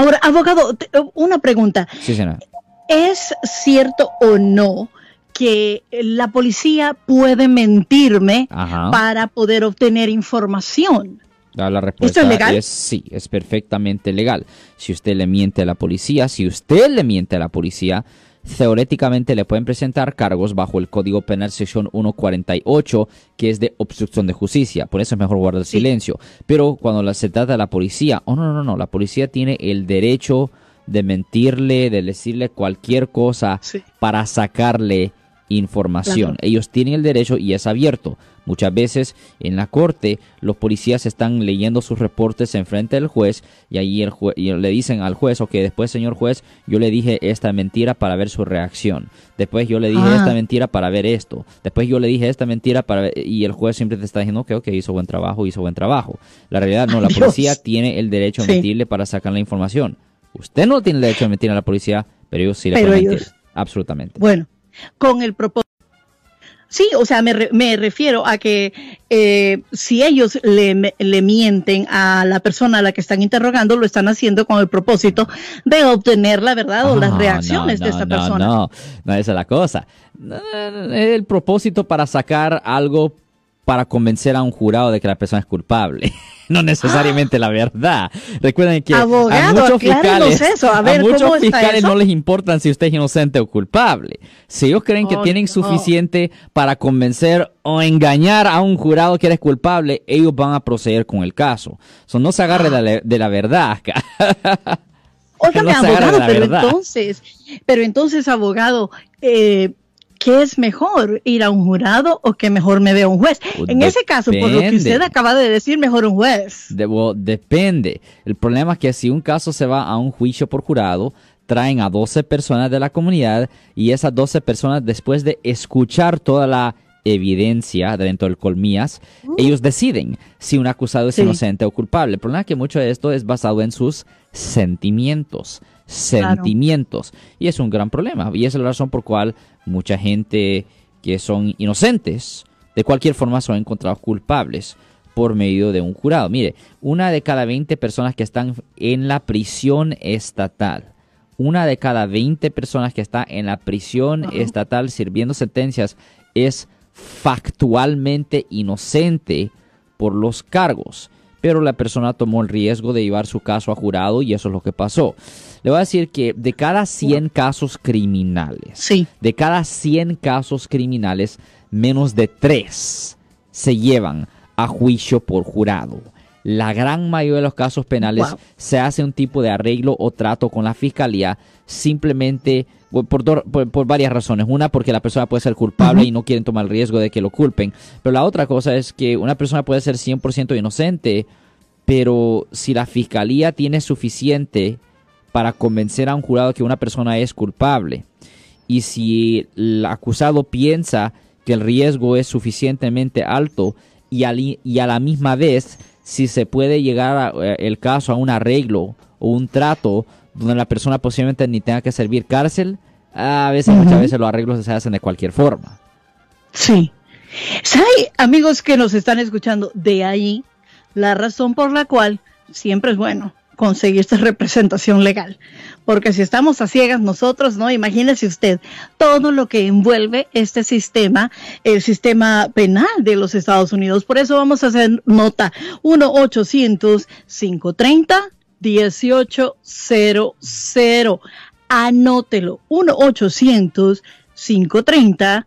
Ahora, abogado, una pregunta. Sí, señora. ¿Es cierto o no que la policía puede mentirme para poder obtener información? La respuesta es, legal? es sí, es perfectamente legal. Si usted le miente a la policía, si usted le miente a la policía, teóricamente le pueden presentar cargos bajo el Código Penal sección 148, que es de obstrucción de justicia. Por eso es mejor guardar silencio. Pero cuando se trata de la policía, oh no, no, no, la policía tiene el derecho de mentirle, de decirle cualquier cosa para sacarle información. Ellos tienen el derecho y es abierto. Muchas veces en la corte los policías están leyendo sus reportes en frente del juez y ahí el le dicen al juez, ok, después señor juez, yo le dije esta mentira para ver su reacción. Después yo le dije ah. esta mentira para ver esto. Después yo le dije esta mentira para ver, y el juez siempre te está diciendo, ok, ok, hizo buen trabajo, hizo buen trabajo. La realidad no, la policía tiene el derecho a mentirle para sacar la información. Usted no tiene el derecho a mentir a la policía, pero ellos sí le pueden mentir. Absolutamente. Bueno, con el propósito Sí, o sea, me, me refiero a que eh, si ellos le, le, mienten a la persona a la que están interrogando, lo están haciendo con el propósito de obtener la verdad o las reacciones de esta persona. No, no, esa es la cosa. El propósito para sacar algo para convencer a un jurado de que la persona es culpable. no necesariamente la verdad. Recuerden que a muchos fiscales, no les importan si usted es inocente o culpable. Si ellos creen que tienen suficiente para convencer o engañar a un jurado que eres culpable, ellos van a proceder con el caso. So, no se agarre de, la, verdad acá. abogado, pero entonces, pero entonces, abogado, eh, ¿qué es mejor? ¿Ir a un jurado o que mejor me vea un juez? En ese caso, por lo que usted acaba de decir, mejor un juez. depende. El problema es que si un caso se va a un juicio por jurado, traen a 12 personas de la comunidad y esas 12 personas, después de escuchar toda la evidencia dentro del colmillas, uh. ellos deciden si un acusado es inocente o culpable. El problema es que mucho de esto es basado en sus sentimientos sentimientos. Y es un gran problema. Y esa es la razón por cual mucha gente que son inocentes, de cualquier forma son encontrados culpables por medio de un jurado. Mire, una de cada 20 personas que están en la prisión estatal, una de cada 20 personas que está en la prisión estatal sirviendo sentencias es factualmente inocente por los cargos pero la persona tomó el riesgo de llevar su caso a jurado y eso es lo que pasó. Le voy a decir que de cada 100 casos criminales, sí. de cada 100 casos criminales, menos de 3 se llevan a juicio por jurado. La gran mayoría de los casos penales se hace un tipo de arreglo o trato con la fiscalía simplemente por, varias razones. Una, porque la persona puede ser culpable y no quieren tomar el riesgo de que lo culpen. Pero la otra cosa es que una persona puede ser 100% inocente, pero si la fiscalía tiene suficiente para convencer a un jurado que una persona es culpable, y si el acusado piensa que el riesgo es suficientemente alto y, y a la misma vez si se puede llegar eh, el caso a un arreglo o un trato donde la persona posiblemente ni tenga que servir cárcel, a veces, muchas veces los arreglos se hacen de cualquier forma. Sí. ¿Sabe, amigos que nos están escuchando? De ahí la razón por la cual siempre es bueno conseguir esta representación legal. Porque si estamos a ciegas nosotros, ¿no? Imagínese usted todo lo que envuelve este sistema, el sistema penal de los Estados Unidos. Por eso vamos a hacer nota 1-800-530. 1800. Anótelo. 1-800-530.